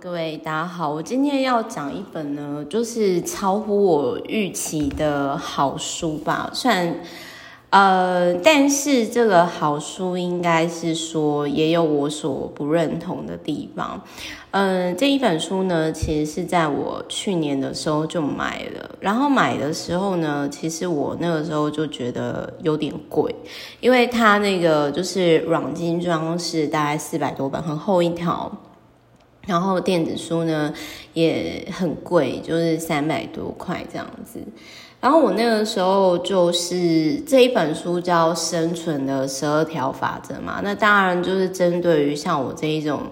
各位大家好，我今天要讲一本呢，就是超乎我预期的好书吧。虽然，呃，但是这个好书应该是说也有我所不认同的地方。嗯、这一本书呢，其实是在我去年的时候就买了，然后买的时候呢，其实我那个时候就觉得有点贵，因为它那个就是软精装是大概四百多本，很厚一条。然后电子书呢也很贵，就是三百多块这样子。然后我那个时候就是这一本书叫《生存的十二条法则》嘛，那当然就是针对于像我这一种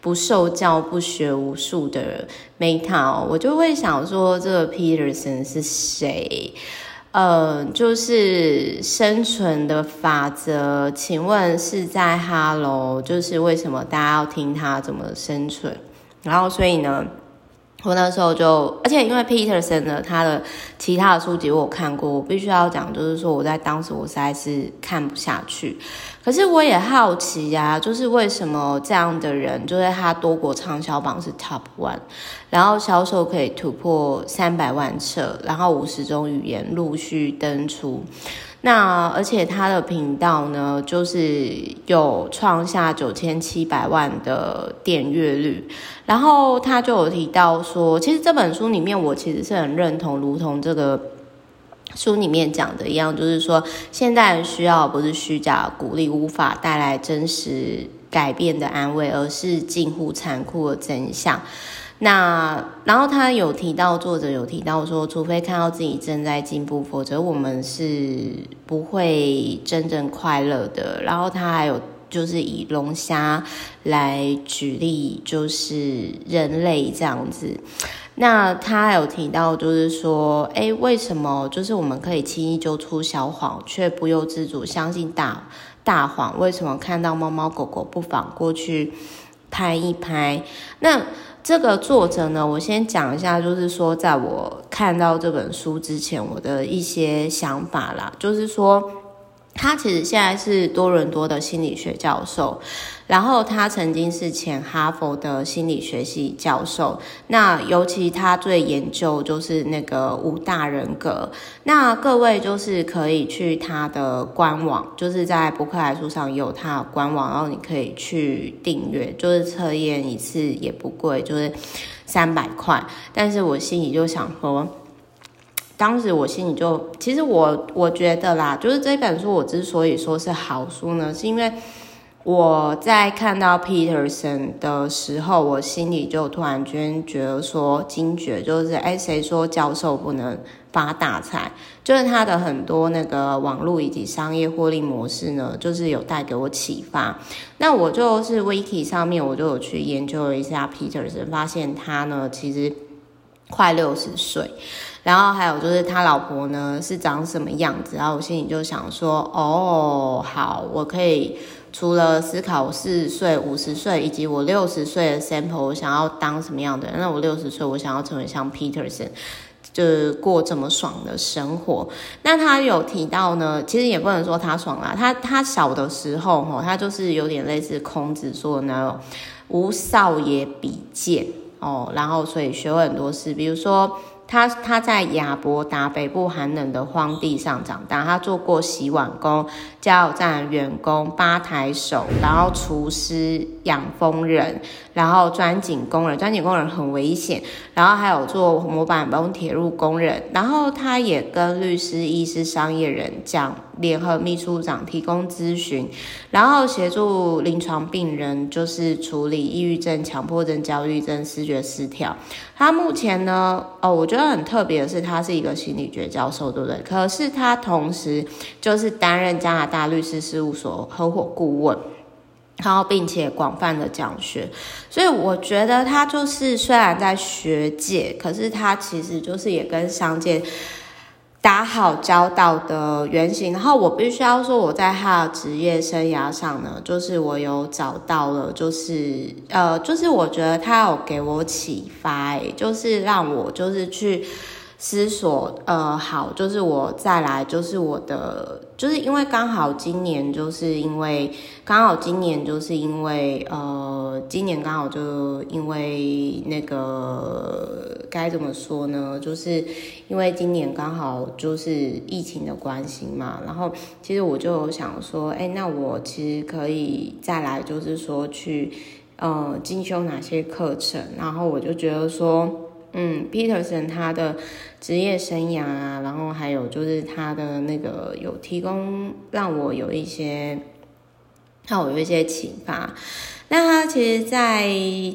不受教、不学无术的 Meta，我就会想说这个 Peterson 是谁？呃，就是生存的法则，请问是在哈喽？就是为什么大家要听他怎么生存？然后所以呢，我那时候就，而且因为 Peterson 呢，他的其他的书籍我有看过，我必须要讲，就是说我在当时我实在是看不下去。可是我也好奇呀、啊，就是为什么这样的人，就是他多国畅销榜是 Top One，然后销售可以突破三百万册，然后五十种语言陆续登出。那而且他的频道呢，就是有创下九千七百万的点阅率，然后他就有提到说，其实这本书里面我其实是很认同，如同这个书里面讲的一样，就是说现代人需要不是虚假鼓励，无法带来真实改变的安慰，而是近乎残酷的真相。那然后他有提到，作者有提到说，除非看到自己正在进步，否则我们是不会真正快乐的。然后他还有就是以龙虾来举例，就是人类这样子。那他还有提到，就是说，诶，为什么就是我们可以轻易揪出小谎，却不由自主相信大大谎？为什么看到猫猫狗狗不妨过去拍一拍？那这个作者呢，我先讲一下，就是说，在我看到这本书之前，我的一些想法啦，就是说。他其实现在是多伦多的心理学教授，然后他曾经是前哈佛的心理学系教授。那尤其他最研究就是那个五大人格。那各位就是可以去他的官网，就是在博客来书上有他的官网，然后你可以去订阅，就是测验一次也不贵，就是三百块。但是我心里就想说。当时我心里就，其实我我觉得啦，就是这本书我之所以说是好书呢，是因为我在看到 Peterson 的时候，我心里就突然间觉得说惊觉，就是哎，谁说教授不能发大财？就是他的很多那个网络以及商业获利模式呢，就是有带给我启发。那我就是 Wiki 上面我就有去研究了一下 Peterson，发现他呢其实快六十岁。然后还有就是他老婆呢是长什么样子，然后我心里就想说，哦，好，我可以除了思考四十岁、五十岁以及我六十岁的 sample，我想要当什么样的人？那我六十岁，我想要成为像 Peterson，就是过这么爽的生活。那他有提到呢，其实也不能说他爽啦，他他小的时候吼，他就是有点类似孔子说的那种无少爷比剑哦，然后所以学会很多事，比如说。他他在亚伯达北部寒冷的荒地上长大，他做过洗碗工、加油站员工、吧台手，然后厨师、养蜂人，然后钻井工人，钻井工人很危险，然后还有做模板工、铁路工人，然后他也跟律师、医师、商业人讲。联合秘书长提供咨询，然后协助临床病人，就是处理抑郁症、强迫症、焦虑症、思觉失调。他目前呢，哦，我觉得很特别的是，他是一个心理学教授，对不对？可是他同时就是担任加拿大律师事务所合伙顾问，然后并且广泛的讲学。所以我觉得他就是虽然在学界，可是他其实就是也跟商界。打好交道的原型，然后我必须要说，我在他的职业生涯上呢，就是我有找到了，就是呃，就是我觉得他有给我启发，就是让我就是去思索，呃，好，就是我再来，就是我的。就是因为刚好今年就是因为刚好今年就是因为呃，今年刚好就因为那个该怎么说呢？就是因为今年刚好就是疫情的关系嘛，然后其实我就想说，哎，那我其实可以再来，就是说去呃进修哪些课程，然后我就觉得说。嗯，Peterson 他的职业生涯啊，然后还有就是他的那个有提供让我有一些，让我有一些启发。那他其实，在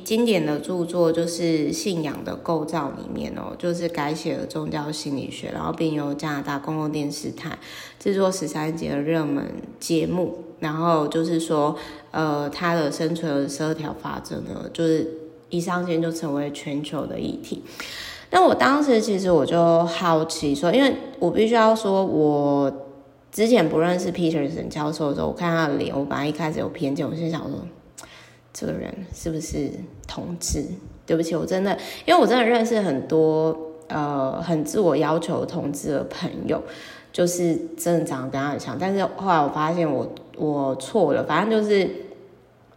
经典的著作就是《信仰的构造》里面哦，就是改写了宗教心理学，然后并由加拿大公共电视台制作十三集的热门节目，然后就是说，呃，他的生存十二条法则呢，就是。一上线就成为全球的议题。那我当时其实我就好奇说，因为我必须要说，我之前不认识 Peter 沈教授的时候，我看他的脸，我本来一开始有偏见，我心想说，这个人是不是同志？对不起，我真的，因为我真的认识很多呃很自我要求同志的朋友，就是真的长得跟他很像，但是后来我发现我我错了，反正就是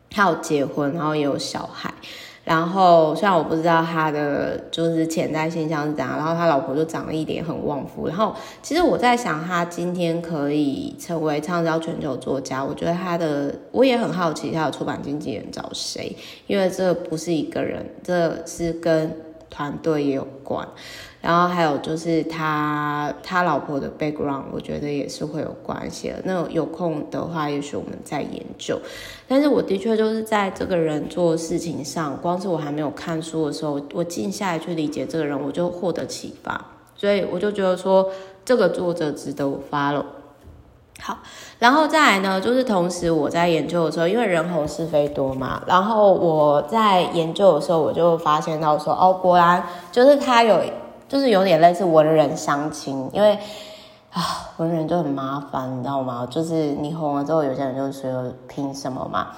他有结婚，然后也有小孩。然后虽然我不知道他的就是潜在现象是怎样，然后他老婆就长了一点很旺夫。然后其实我在想，他今天可以成为畅销全球作家，我觉得他的我也很好奇他的出版经纪人找谁，因为这不是一个人，这是跟团队也有关。然后还有就是他他老婆的 background，我觉得也是会有关系的。那有空的话，也许我们再研究。但是我的确就是在这个人做事情上，光是我还没有看书的时候，我静下来去理解这个人，我就获得启发。所以我就觉得说，这个作者值得我 follow。好，然后再来呢，就是同时我在研究的时候，因为人红是非多嘛，然后我在研究的时候，我就发现到说，哦，果然就是他有。就是有点类似文人相亲，因为啊，文人就很麻烦，你知道吗？就是你红了之后，有些人就说凭什么嘛？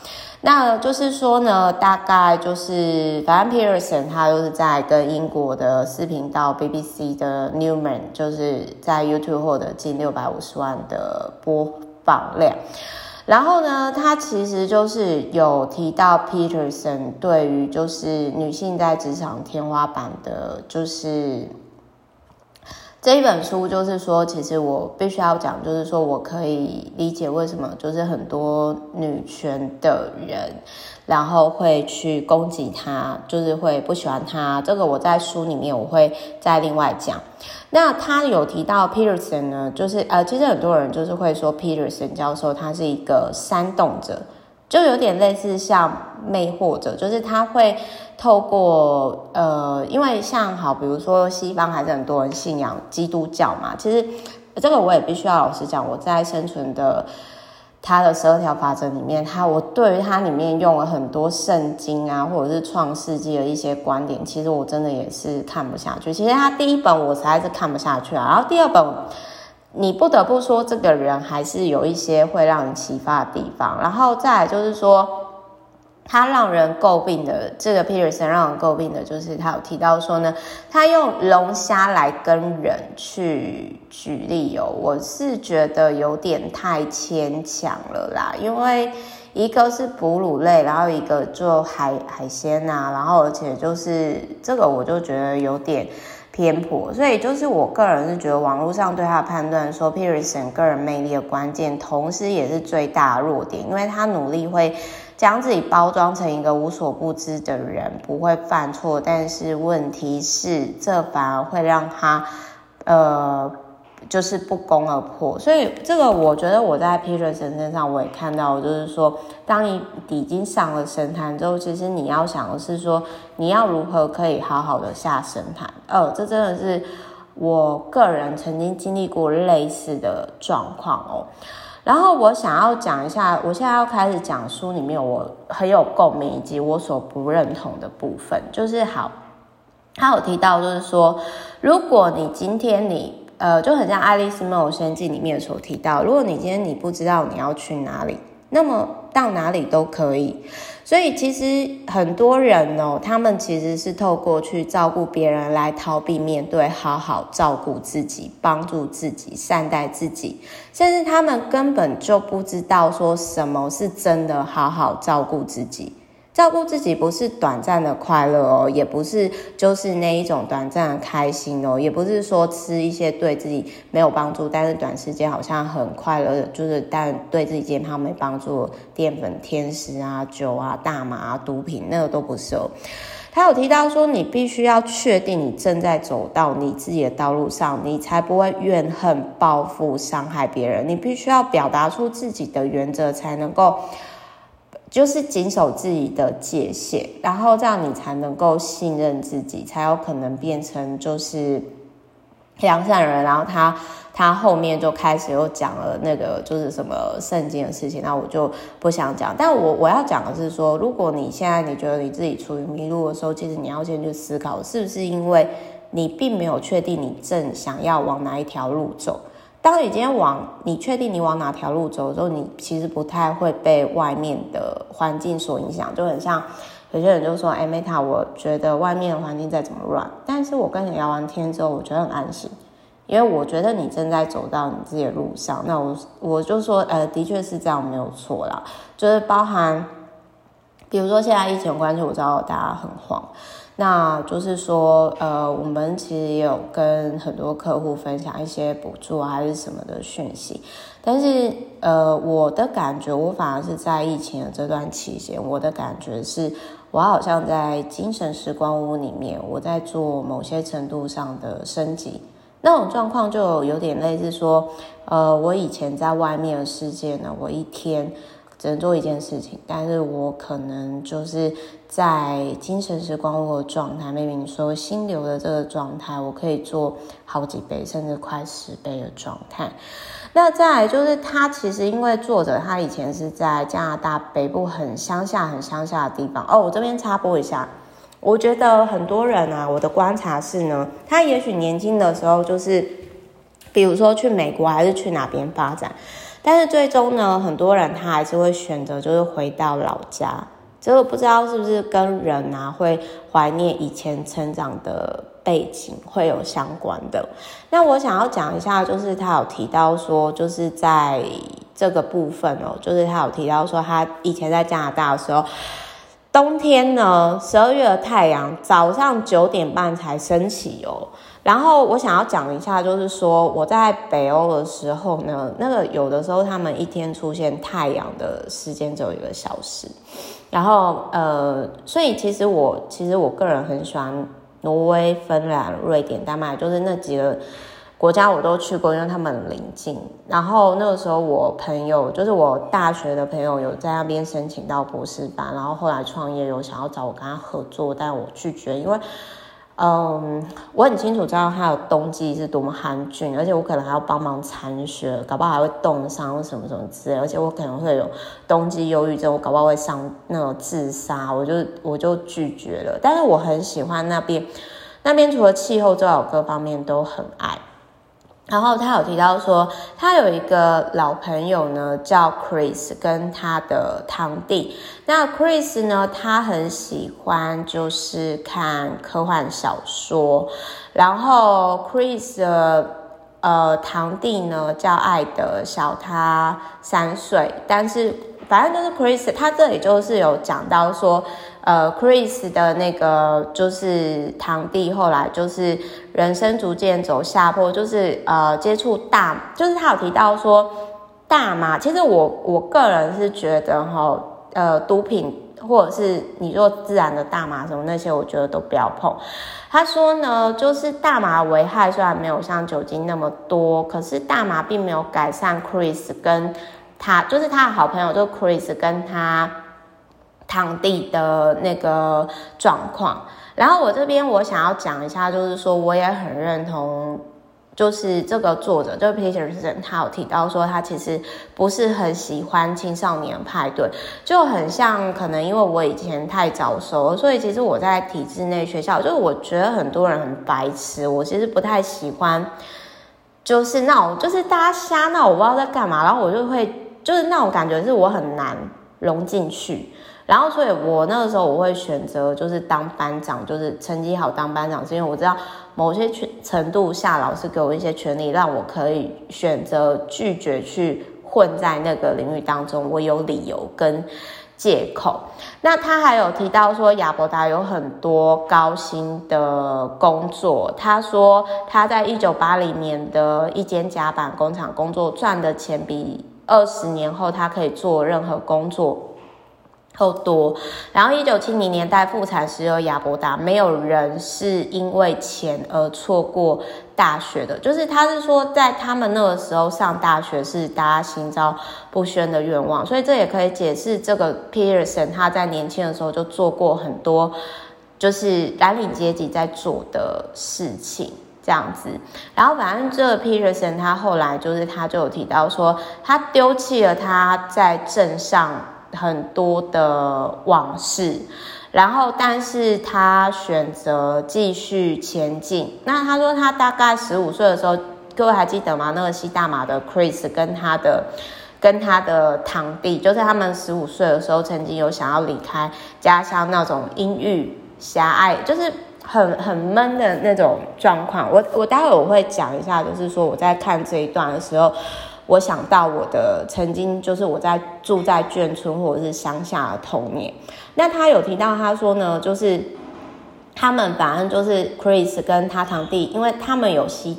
那就是说呢，大概就是反正 Peterson 他就是在跟英国的视频道 BBC 的 Newman，就是在 YouTube 获得近六百五十万的播放量。然后呢，他其实就是有提到 Peterson 对于就是女性在职场天花板的，就是。这一本书就是说，其实我必须要讲，就是说我可以理解为什么就是很多女权的人，然后会去攻击他，就是会不喜欢他。这个我在书里面我会再另外讲。那他有提到 Peterson 呢，就是呃，其实很多人就是会说 Peterson 教授他是一个煽动者。就有点类似像魅惑者，就是他会透过呃，因为像好，比如说西方还是很多人信仰基督教嘛。其实这个我也必须要老实讲，我在生存的他的十二条法则里面，他我对于他里面用了很多圣经啊，或者是创世纪的一些观点，其实我真的也是看不下去。其实他第一本我实在是看不下去啊，然后第二本。你不得不说，这个人还是有一些会让人启发的地方。然后再来就是说，他让人诟病的这个 Peterson 让人诟病的就是他有提到说呢，他用龙虾来跟人去举例哦，我是觉得有点太牵强了啦。因为一个是哺乳类，然后一个做海海鲜啊，然后而且就是这个我就觉得有点。偏颇，所以就是我个人是觉得网络上对他的判断说，Peterson 个人魅力的关键，同时也是最大的弱点，因为他努力会将自己包装成一个无所不知的人，不会犯错，但是问题是这反而会让他，呃。就是不攻而破，所以这个我觉得我在 Peterson 上我也看到，就是说，当你已经上了神坛之后，其实你要想的是说，你要如何可以好好的下神坛。哦，这真的是我个人曾经经历过类似的状况哦。然后我想要讲一下，我现在要开始讲书里面我很有共鸣以及我所不认同的部分，就是好，他有提到就是说，如果你今天你。呃，就很像《爱丽丝梦游仙境》里面所提到，如果你今天你不知道你要去哪里，那么到哪里都可以。所以其实很多人哦，他们其实是透过去照顾别人来逃避面对，好好照顾自己，帮助自己，善待自己，甚至他们根本就不知道说什么是真的好好照顾自己。照顾自己不是短暂的快乐哦，也不是就是那一种短暂的开心哦，也不是说吃一些对自己没有帮助，但是短时间好像很快乐，就是但对自己健康没帮助，淀粉、甜食啊、酒啊、大麻啊、毒品，那个都不是哦。他有提到说，你必须要确定你正在走到你自己的道路上，你才不会怨恨、报复、伤害别人。你必须要表达出自己的原则，才能够。就是谨守自己的界限，然后这样你才能够信任自己，才有可能变成就是良善人。然后他他后面就开始又讲了那个就是什么圣经的事情，那我就不想讲。但我我要讲的是说，如果你现在你觉得你自己处于迷路的时候，其实你要先去思考，是不是因为你并没有确定你正想要往哪一条路走。当你今天往你确定你往哪条路走的时候，你其实不太会被外面的环境所影响，就很像有些人就说：“哎，Meta，我觉得外面的环境再怎么乱，但是我跟你聊完天之后，我觉得很安心，因为我觉得你正在走到你自己的路上。”那我我就说：“呃，的确是这样，没有错啦，就是包含，比如说现在疫情关系，我知道大家很慌。”那就是说，呃，我们其实也有跟很多客户分享一些补助，还是什么的讯息。但是，呃，我的感觉，我反而是在疫情的这段期间，我的感觉是，我好像在精神时光屋里面，我在做某些程度上的升级。那种状况就有点类似说，呃，我以前在外面的世界呢，我一天。只能做一件事情，但是我可能就是在精神时光我的状态，maybe 你说心流的这个状态，我可以做好几倍，甚至快十倍的状态。那再来就是他其实因为作者他以前是在加拿大北部很乡下、很乡下的地方哦。我这边插播一下，我觉得很多人啊，我的观察是呢，他也许年轻的时候就是，比如说去美国还是去哪边发展。但是最终呢，很多人他还是会选择就是回到老家，这个不知道是不是跟人啊会怀念以前成长的背景会有相关的。那我想要讲一下，就是他有提到说，就是在这个部分哦，就是他有提到说，他以前在加拿大的时候，冬天呢，十二月的太阳早上九点半才升起哦。然后我想要讲一下，就是说我在北欧的时候呢，那个有的时候他们一天出现太阳的时间只有一个小时，然后呃，所以其实我其实我个人很喜欢挪威、芬兰、瑞典、丹麦，就是那几个国家我都去过，因为他们很临近。然后那个时候我朋友，就是我大学的朋友，有在那边申请到博士班，然后后来创业有想要找我跟他合作，但我拒绝，因为。嗯，我很清楚知道它有冬季是多么寒峻，而且我可能还要帮忙铲雪，搞不好还会冻伤什么什么之类，而且我可能会有冬季忧郁症，我搞不好会伤那种自杀，我就我就拒绝了。但是我很喜欢那边，那边除了气候之外，我各方面都很爱。然后他有提到说，他有一个老朋友呢，叫 Chris，跟他的堂弟。那 Chris 呢，他很喜欢就是看科幻小说。然后 Chris 的呃堂弟呢叫艾德，小他三岁，但是反正就是 Chris，他这里就是有讲到说。呃，Chris 的那个就是堂弟，后来就是人生逐渐走下坡，就是呃接触大，就是他有提到说大麻。其实我我个人是觉得哈，呃，毒品或者是你说自然的大麻什么那些，我觉得都不要碰。他说呢，就是大麻危害虽然没有像酒精那么多，可是大麻并没有改善 Chris 跟他，就是他的好朋友，就 Chris 跟他。堂弟的那个状况，然后我这边我想要讲一下，就是说我也很认同，就是这个作者，就是 Peterson，他有提到说他其实不是很喜欢青少年派对，就很像可能因为我以前太早熟，所以其实我在体制内学校，就是我觉得很多人很白痴，我其实不太喜欢，就是那种，就是大家瞎闹，我不知道在干嘛，然后我就会。就是那种感觉是我很难融进去。然后，所以我那个时候我会选择就是当班长，就是成绩好当班长，是因为我知道某些程度下，老师给我一些权利，让我可以选择拒绝去混在那个领域当中，我有理由跟借口。那他还有提到说，亚伯达有很多高薪的工作。他说他在一九八零年的一间甲板工厂工作，赚的钱比二十年后他可以做任何工作。够多，然后一九七零年代复产时有亚伯达，没有人是因为钱而错过大学的。就是他是说，在他们那个时候上大学是大家心照不宣的愿望，所以这也可以解释这个 Peterson 他在年轻的时候就做过很多就是蓝领阶级在做的事情这样子。然后反正这个 Peterson 他后来就是他就有提到说，他丢弃了他在镇上。很多的往事，然后，但是他选择继续前进。那他说，他大概十五岁的时候，各位还记得吗？那个吸大麻的 Chris 跟他的跟他的堂弟，就是他们十五岁的时候，曾经有想要离开家乡那种阴郁狭隘，就是很很闷的那种状况。我我待会我会讲一下，就是说我在看这一段的时候。我想到我的曾经，就是我在住在眷村或者是乡下的童年。那他有提到，他说呢，就是他们反正就是 Chris 跟他堂弟，因为他们有吸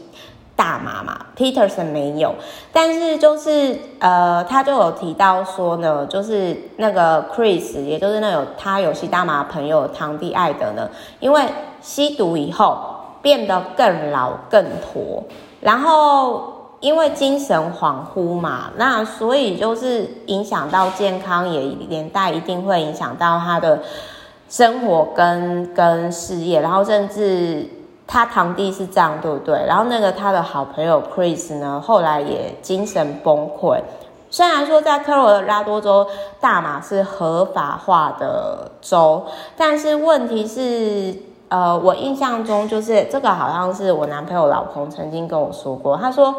大麻嘛，Peterson 没有。但是就是呃，他就有提到说呢，就是那个 Chris，也就是那有他有吸大麻朋友堂弟艾德呢，因为吸毒以后变得更老更驼，然后。因为精神恍惚嘛，那所以就是影响到健康，也连带一定会影响到他的生活跟跟事业，然后甚至他堂弟是这样，对不对？然后那个他的好朋友 Chris 呢，后来也精神崩溃。虽然说在科罗拉多州大麻是合法化的州，但是问题是，呃，我印象中就是这个好像是我男朋友老公曾经跟我说过，他说。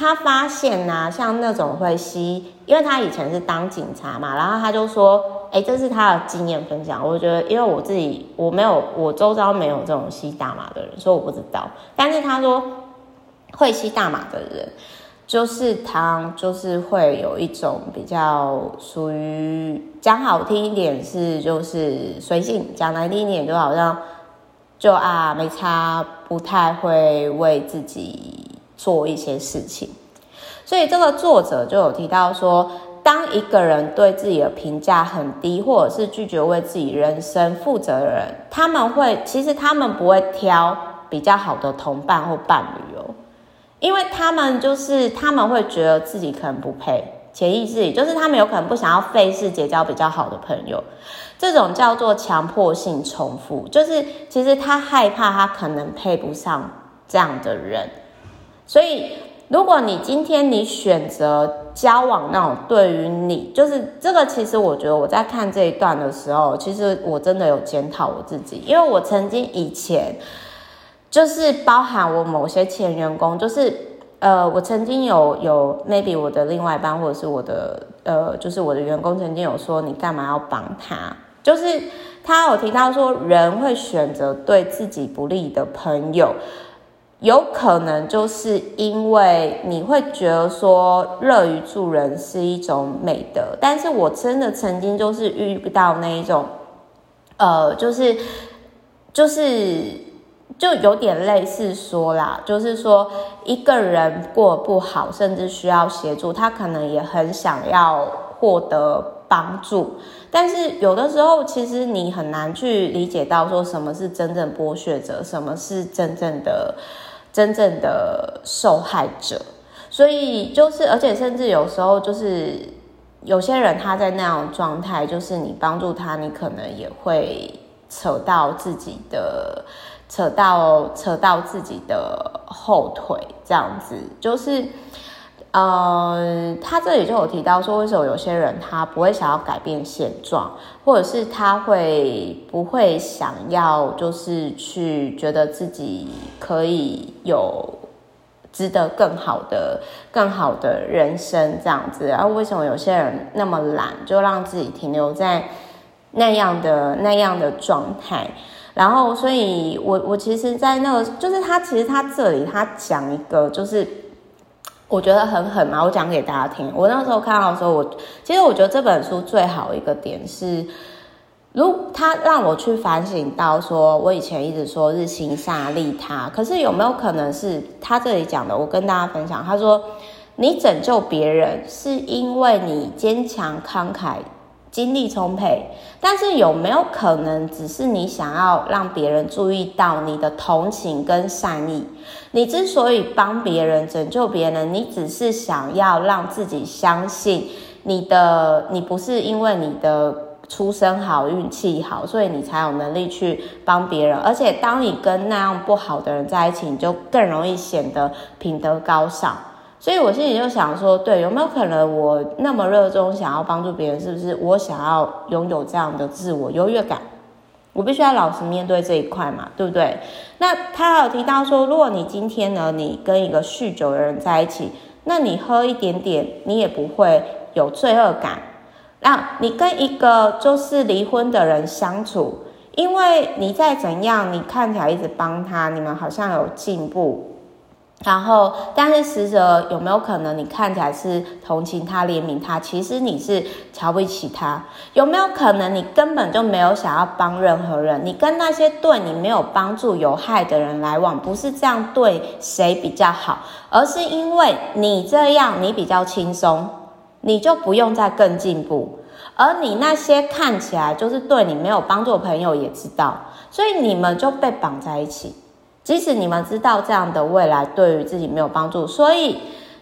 他发现呐、啊，像那种会吸，因为他以前是当警察嘛，然后他就说，哎，这是他的经验分享。我觉得，因为我自己我没有，我周遭没有这种吸大麻的人，所以我不知道。但是他说，会吸大麻的人，就是他就是会有一种比较属于讲好听一点是就是随性，讲难听一点就好像就啊没差，不太会为自己。做一些事情，所以这个作者就有提到说，当一个人对自己的评价很低，或者是拒绝为自己人生负责的人，他们会其实他们不会挑比较好的同伴或伴侣哦，因为他们就是他们会觉得自己可能不配，潜意识里就是他们有可能不想要费事结交比较好的朋友，这种叫做强迫性重复，就是其实他害怕他可能配不上这样的人。所以，如果你今天你选择交往那种对于你就是这个，其实我觉得我在看这一段的时候，其实我真的有检讨我自己，因为我曾经以前就是包含我某些前员工，就是呃，我曾经有有 maybe 我的另外一半或者是我的呃，就是我的员工曾经有说，你干嘛要帮他？就是他有提到说，人会选择对自己不利的朋友。有可能就是因为你会觉得说乐于助人是一种美德，但是我真的曾经就是遇到那一种，呃，就是就是就有点类似说啦，就是说一个人过不好，甚至需要协助，他可能也很想要获得帮助，但是有的时候其实你很难去理解到说什么是真正剥削者，什么是真正的。真正的受害者，所以就是，而且甚至有时候就是有些人他在那样状态，就是你帮助他，你可能也会扯到自己的，扯到扯到自己的后腿，这样子就是。呃，他这里就有提到说，为什么有些人他不会想要改变现状，或者是他会不会想要，就是去觉得自己可以有值得更好的、更好的人生这样子。然后为什么有些人那么懒，就让自己停留在那样的那样的状态？然后，所以我我其实，在那个就是他其实他这里他讲一个就是。我觉得很狠嘛，我讲给大家听。我那时候看到的时候，我其实我觉得这本书最好一个点是，如他让我去反省到说，我以前一直说日行善利他，可是有没有可能是他这里讲的？我跟大家分享，他说你拯救别人是因为你坚强慷慨。精力充沛，但是有没有可能只是你想要让别人注意到你的同情跟善意？你之所以帮别人、拯救别人，你只是想要让自己相信你的，你不是因为你的出身好、运气好，所以你才有能力去帮别人。而且，当你跟那样不好的人在一起，你就更容易显得品德高尚。所以我心里就想说，对，有没有可能我那么热衷想要帮助别人，是不是我想要拥有这样的自我优越感？我必须要老实面对这一块嘛，对不对？那他还有提到说，如果你今天呢，你跟一个酗酒的人在一起，那你喝一点点，你也不会有罪恶感。那你跟一个就是离婚的人相处，因为你再怎样，你看起来一直帮他，你们好像有进步。然后，但是实则有没有可能，你看起来是同情他、怜悯他，其实你是瞧不起他？有没有可能，你根本就没有想要帮任何人？你跟那些对你没有帮助、有害的人来往，不是这样对谁比较好，而是因为你这样你比较轻松，你就不用再更进步。而你那些看起来就是对你没有帮助的朋友也知道，所以你们就被绑在一起。即使你们知道这样的未来对于自己没有帮助，所以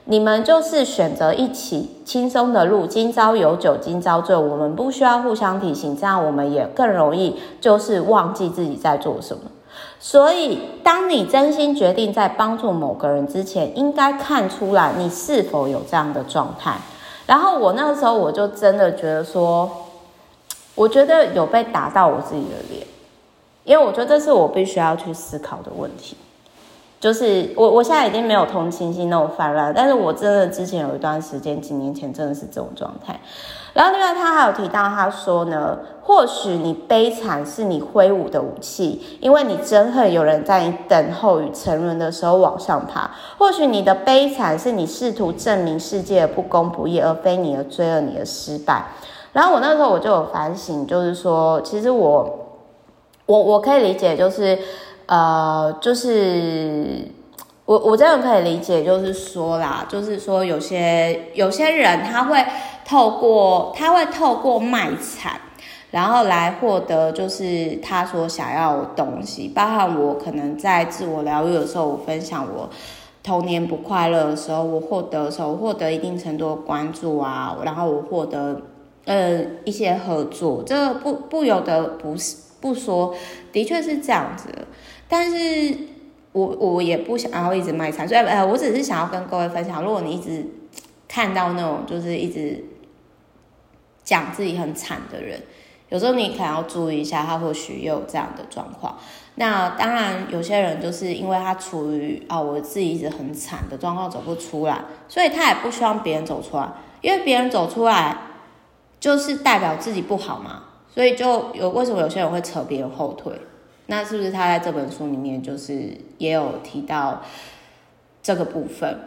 你们就是选择一起轻松的路。今朝有酒今朝醉，我们不需要互相提醒，这样我们也更容易就是忘记自己在做什么。所以，当你真心决定在帮助某个人之前，应该看出来你是否有这样的状态。然后我那个时候我就真的觉得说，我觉得有被打到我自己的脸。因为我觉得这是我必须要去思考的问题，就是我我现在已经没有同情心那种泛滥，但是我真的之前有一段时间，几年前真的是这种状态。然后另外他还有提到，他说呢，或许你悲惨是你挥舞的武器，因为你憎恨有人在你等候与沉沦的时候往上爬；或许你的悲惨是你试图证明世界的不公不义，而非你的罪恶、你的失败。然后我那时候我就有反省，就是说，其实我。我我可以理解，就是，呃，就是我我这样可以理解，就是说啦，就是说有些有些人他会透过他会透过卖惨，然后来获得就是他所想要的东西。包含我可能在自我疗愈的时候，我分享我童年不快乐的时候，我获得的时候，获得一定程度的关注啊，然后我获得呃一些合作，这个不不由得不是。不说，的确是这样子，但是我我也不想要一直卖惨，所以呃，我只是想要跟各位分享，如果你一直看到那种就是一直讲自己很惨的人，有时候你可能要注意一下，他或许也有这样的状况。那当然，有些人就是因为他处于啊、我自己一直很惨的状况走不出来，所以他也不希望别人走出来，因为别人走出来就是代表自己不好嘛。所以就有为什么有些人会扯别人后腿？那是不是他在这本书里面就是也有提到这个部分？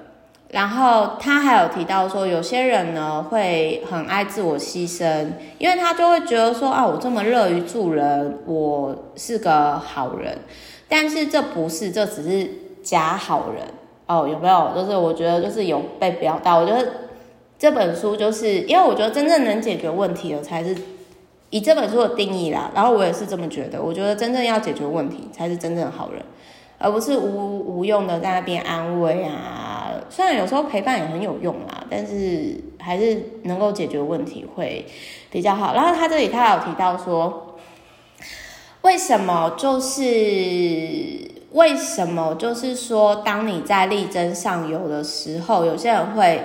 然后他还有提到说，有些人呢会很爱自我牺牲，因为他就会觉得说啊，我这么乐于助人，我是个好人。但是这不是，这只是假好人哦。有没有？就是我觉得就是有被表达。我觉得这本书就是因为我觉得真正能解决问题的才是。以这本书的定义啦，然后我也是这么觉得。我觉得真正要解决问题才是真正的好人，而不是无无用的在那边安慰啊。虽然有时候陪伴也很有用啦，但是还是能够解决问题会比较好。然后他这里他有提到说，为什么就是为什么就是说，当你在力争上游的时候，有些人会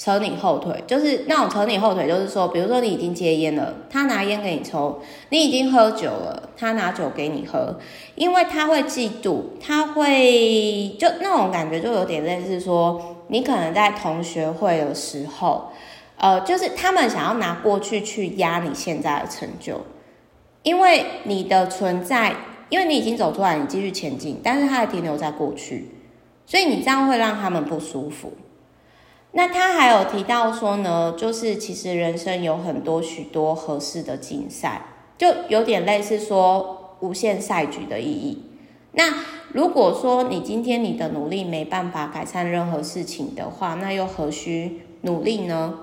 扯你后腿，就是那种扯你后腿，就是说，比如说你已经戒烟了，他拿烟给你抽；你已经喝酒了，他拿酒给你喝，因为他会嫉妒，他会就那种感觉，就有点类似说，你可能在同学会的时候，呃，就是他们想要拿过去去压你现在的成就，因为你的存在，因为你已经走出来，你继续前进，但是他还停留在过去，所以你这样会让他们不舒服。那他还有提到说呢，就是其实人生有很多许多合适的竞赛，就有点类似说无限赛局的意义。那如果说你今天你的努力没办法改善任何事情的话，那又何须努力呢？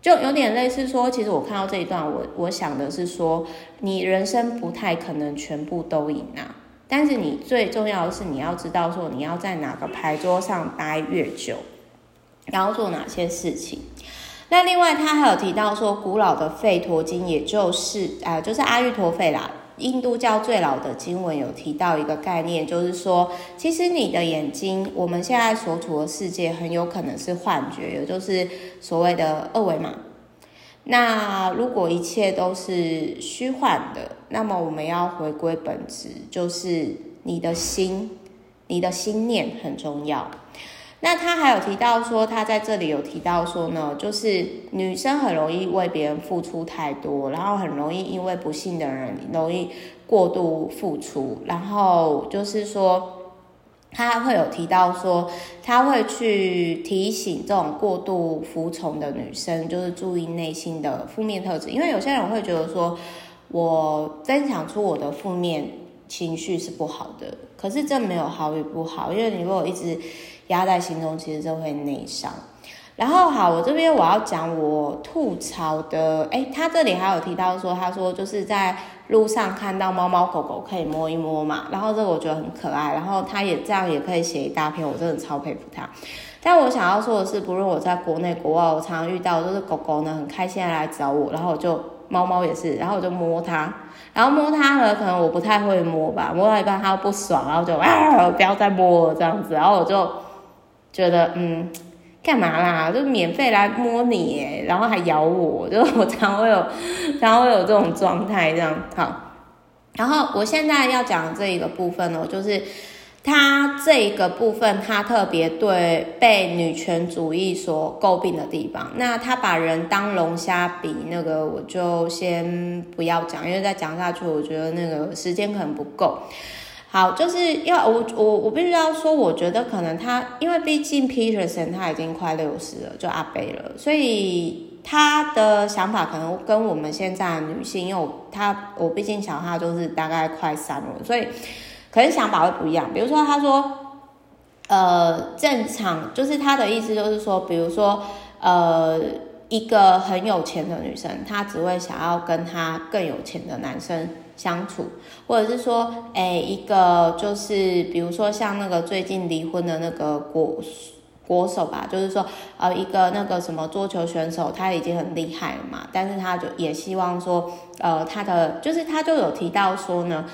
就有点类似说，其实我看到这一段，我我想的是说，你人生不太可能全部都赢啊，但是你最重要的是你要知道说，你要在哪个牌桌上待越久。然后做哪些事情？那另外他还有提到说，古老的吠陀经，也就是呃，就是阿育陀吠啦，印度教最老的经文有提到一个概念，就是说，其实你的眼睛，我们现在所处的世界很有可能是幻觉，也就是所谓的二维码。那如果一切都是虚幻的，那么我们要回归本质，就是你的心，你的心念很重要。那他还有提到说，他在这里有提到说呢，就是女生很容易为别人付出太多，然后很容易因为不幸的人容易过度付出，然后就是说，他会有提到说，他会去提醒这种过度服从的女生，就是注意内心的负面特质，因为有些人会觉得说，我分享出我的负面情绪是不好的，可是这没有好与不好，因为你如果一直。压在心中，其实就会内伤。然后好，我这边我要讲我吐槽的，诶，他这里还有提到说，他说就是在路上看到猫猫狗狗可以摸一摸嘛，然后这个我觉得很可爱，然后他也这样也可以写一大篇，我真的超佩服他。但我想要说的是，不论我在国内国外，我常常遇到就是狗狗呢很开心的来找我，然后我就猫猫也是，然后我就摸它，然后摸它呢，可能我不太会摸吧，摸到一半它不爽，然后就啊不要再摸了这样子，然后我就。觉得嗯，干嘛啦？就免费来摸你，然后还咬我，就我常会有，常会有这种状态，这样好。然后我现在要讲这一个部分哦，就是他这一个部分，他特别对被女权主义所诟病的地方。那他把人当龙虾比，那个我就先不要讲，因为再讲下去，我觉得那个时间可能不够。好，就是要我我我必须要说，我觉得可能他，因为毕竟 Peterson 他已经快六十了，就阿贝了，所以他的想法可能跟我们现在的女性，因为我他我毕竟想他就是大概快三了，所以可能想法会不一样。比如说他说，呃，正常就是他的意思就是说，比如说呃，一个很有钱的女生，她只会想要跟他更有钱的男生。相处，或者是说，哎、一个就是，比如说像那个最近离婚的那个国国手吧，就是说，呃，一个那个什么桌球选手，他已经很厉害了嘛，但是他就也希望说，呃，他的就是他就有提到说呢，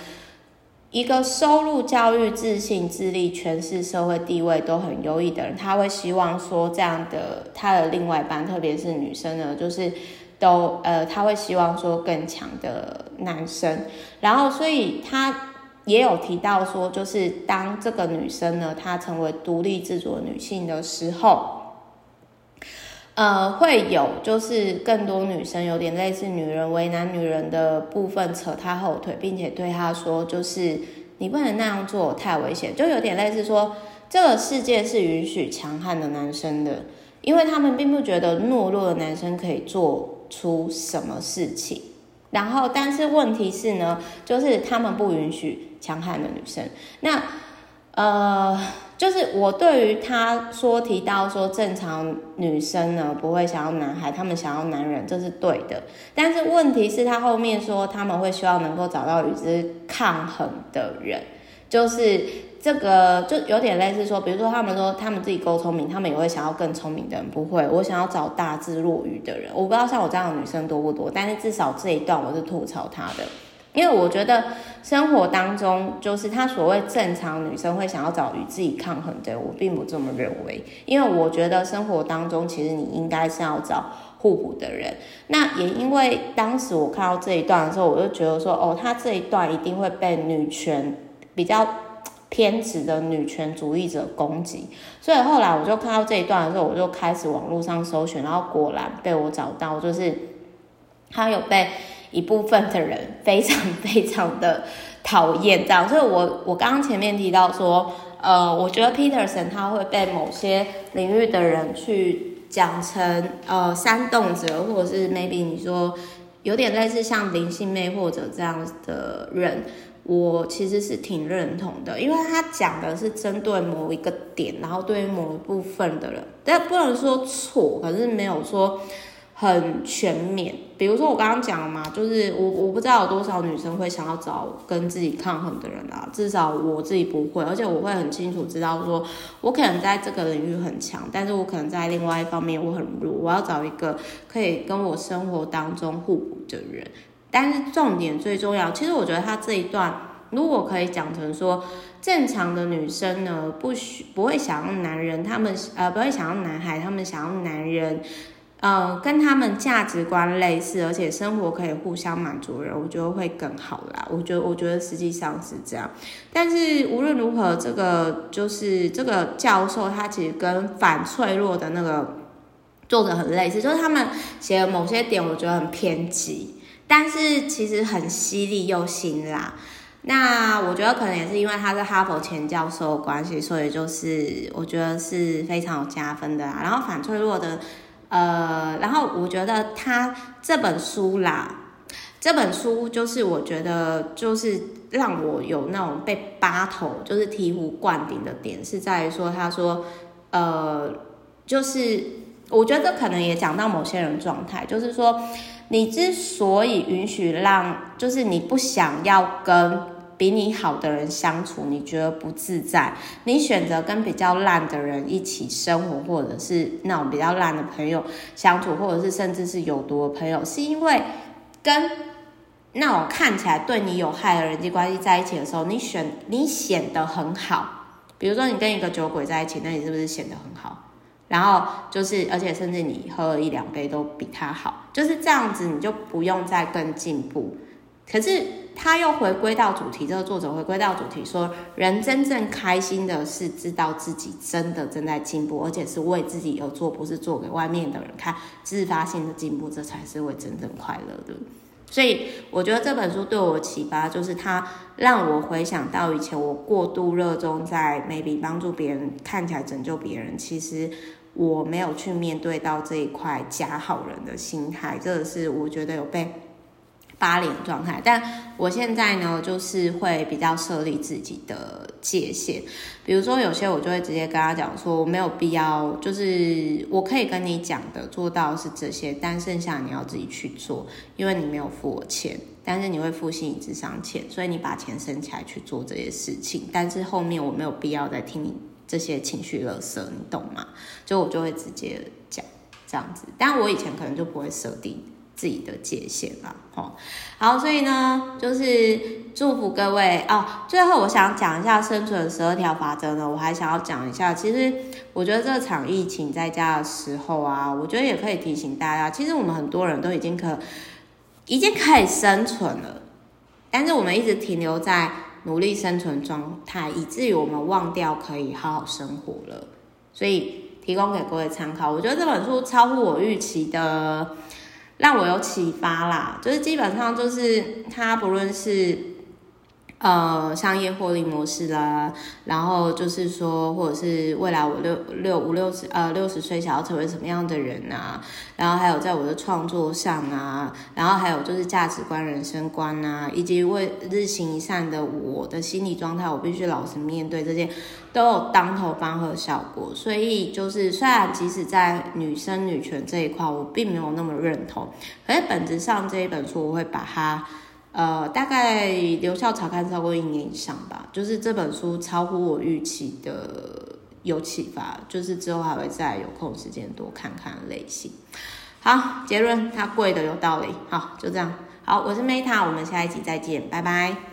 一个收入、教育、自信、智力、权势、社会地位都很优异的人，他会希望说这样的他的另外一半，特别是女生呢，就是。都呃，他会希望说更强的男生，然后所以他也有提到说，就是当这个女生呢，她成为独立自主女性的时候，呃，会有就是更多女生有点类似女人为难女人的部分扯她后腿，并且对她说，就是你不能那样做，太危险，就有点类似说这个世界是允许强悍的男生的，因为他们并不觉得懦弱的男生可以做。出什么事情？然后，但是问题是呢，就是他们不允许强悍的女生。那，呃，就是我对于他说提到说正常女生呢不会想要男孩，他们想要男人，这是对的。但是问题是，他后面说他们会希望能够找到与之抗衡的人，就是。这个就有点类似说，比如说他们说他们自己够聪明，他们也会想要更聪明的人。不会，我想要找大智若愚的人。我不知道像我这样的女生多不多，但是至少这一段我是吐槽他的，因为我觉得生活当中，就是他所谓正常女生会想要找与自己抗衡的，我并不这么认为，因为我觉得生活当中其实你应该是要找互补的人。那也因为当时我看到这一段的时候，我就觉得说，哦，他这一段一定会被女权比较偏执的女权主义者攻击，所以后来我就看到这一段的时候，我就开始网络上搜寻，然后果然被我找到，就是他有被。一部分的人非常非常的讨厌这样，所以我我刚刚前面提到说，呃，我觉得 Peterson 他会被某些领域的人去讲成呃煽动者，或者是 maybe 你说有点类似像灵性妹或者这样的人，我其实是挺认同的，因为他讲的是针对某一个点，然后对于某一部分的人，但不能说错，可是没有说。很全面，比如说我刚刚讲嘛，就是我我不知道有多少女生会想要找跟自己抗衡的人啊，至少我自己不会，而且我会很清楚知道说，我可能在这个领域很强，但是我可能在另外一方面我很弱，我要找一个可以跟我生活当中互补的人。但是重点最重要，其实我觉得他这一段如果可以讲成说，正常的女生呢，不许不会想要男人，他们呃不会想要男孩，他们想要男人。呃，跟他们价值观类似，而且生活可以互相满足人，我觉得会更好啦。我觉得，我觉得实际上是这样。但是无论如何，这个就是这个教授他其实跟反脆弱的那个作者很类似，就是他们写的某些点我觉得很偏激，但是其实很犀利又辛辣。那我觉得可能也是因为他是哈佛前教授的关系，所以就是我觉得是非常有加分的啦。然后反脆弱的。呃，然后我觉得他这本书啦，这本书就是我觉得就是让我有那种被拔头，就是醍醐灌顶的点，是在于说他说，呃，就是我觉得可能也讲到某些人状态，就是说你之所以允许让，就是你不想要跟。比你好的人相处，你觉得不自在？你选择跟比较烂的人一起生活，或者是那种比较烂的朋友相处，或者是甚至是有毒的朋友，是因为跟那种看起来对你有害的人际关系在一起的时候，你选你显得很好。比如说你跟一个酒鬼在一起，那你是不是显得很好？然后就是，而且甚至你喝了一两杯都比他好，就是这样子，你就不用再更进步。可是。他又回归到主题，这个作者回归到主题说，人真正开心的是知道自己真的正在进步，而且是为自己而做，不是做给外面的人看，自发性的进步，这才是会真正快乐的。所以我觉得这本书对我启发，就是它让我回想到以前我过度热衷在 maybe 帮助别人，看起来拯救别人，其实我没有去面对到这一块假好人的心态，这个是我觉得有被。八脸状态，但我现在呢，就是会比较设立自己的界限。比如说，有些我就会直接跟他讲说，我没有必要，就是我可以跟你讲的做到是这些，但剩下你要自己去做，因为你没有付我钱，但是你会付心理智商钱，所以你把钱生起来去做这些事情。但是后面我没有必要再听你这些情绪勒索，你懂吗？就我就会直接讲这样子，但我以前可能就不会设定。自己的界限啦，好，好，所以呢，就是祝福各位哦。最后，我想讲一下生存十二条法则呢，我还想要讲一下。其实，我觉得这场疫情在家的时候啊，我觉得也可以提醒大家，其实我们很多人都已经可已经可以生存了，但是我们一直停留在努力生存状态，以至于我们忘掉可以好好生活了。所以，提供给各位参考。我觉得这本书超乎我预期的。让我有启发啦，就是基本上就是他不论是。呃，商业获利模式啦，然后就是说，或者是未来我六六五六十呃六十岁想要成为什么样的人啊？然后还有在我的创作上啊，然后还有就是价值观、人生观啊，以及为日行一善的我的心理状态，我必须老实面对这些，都有当头棒喝效果。所以就是，虽然即使在女生女权这一块，我并没有那么认同，可是本质上这一本书，我会把它。呃，大概留校查看超过一年以上吧，就是这本书超乎我预期的有启发，就是之后还会再有空时间多看看类型。好，结论，它贵的有道理。好，就这样。好，我是 Meta，我们下一集再见，拜拜。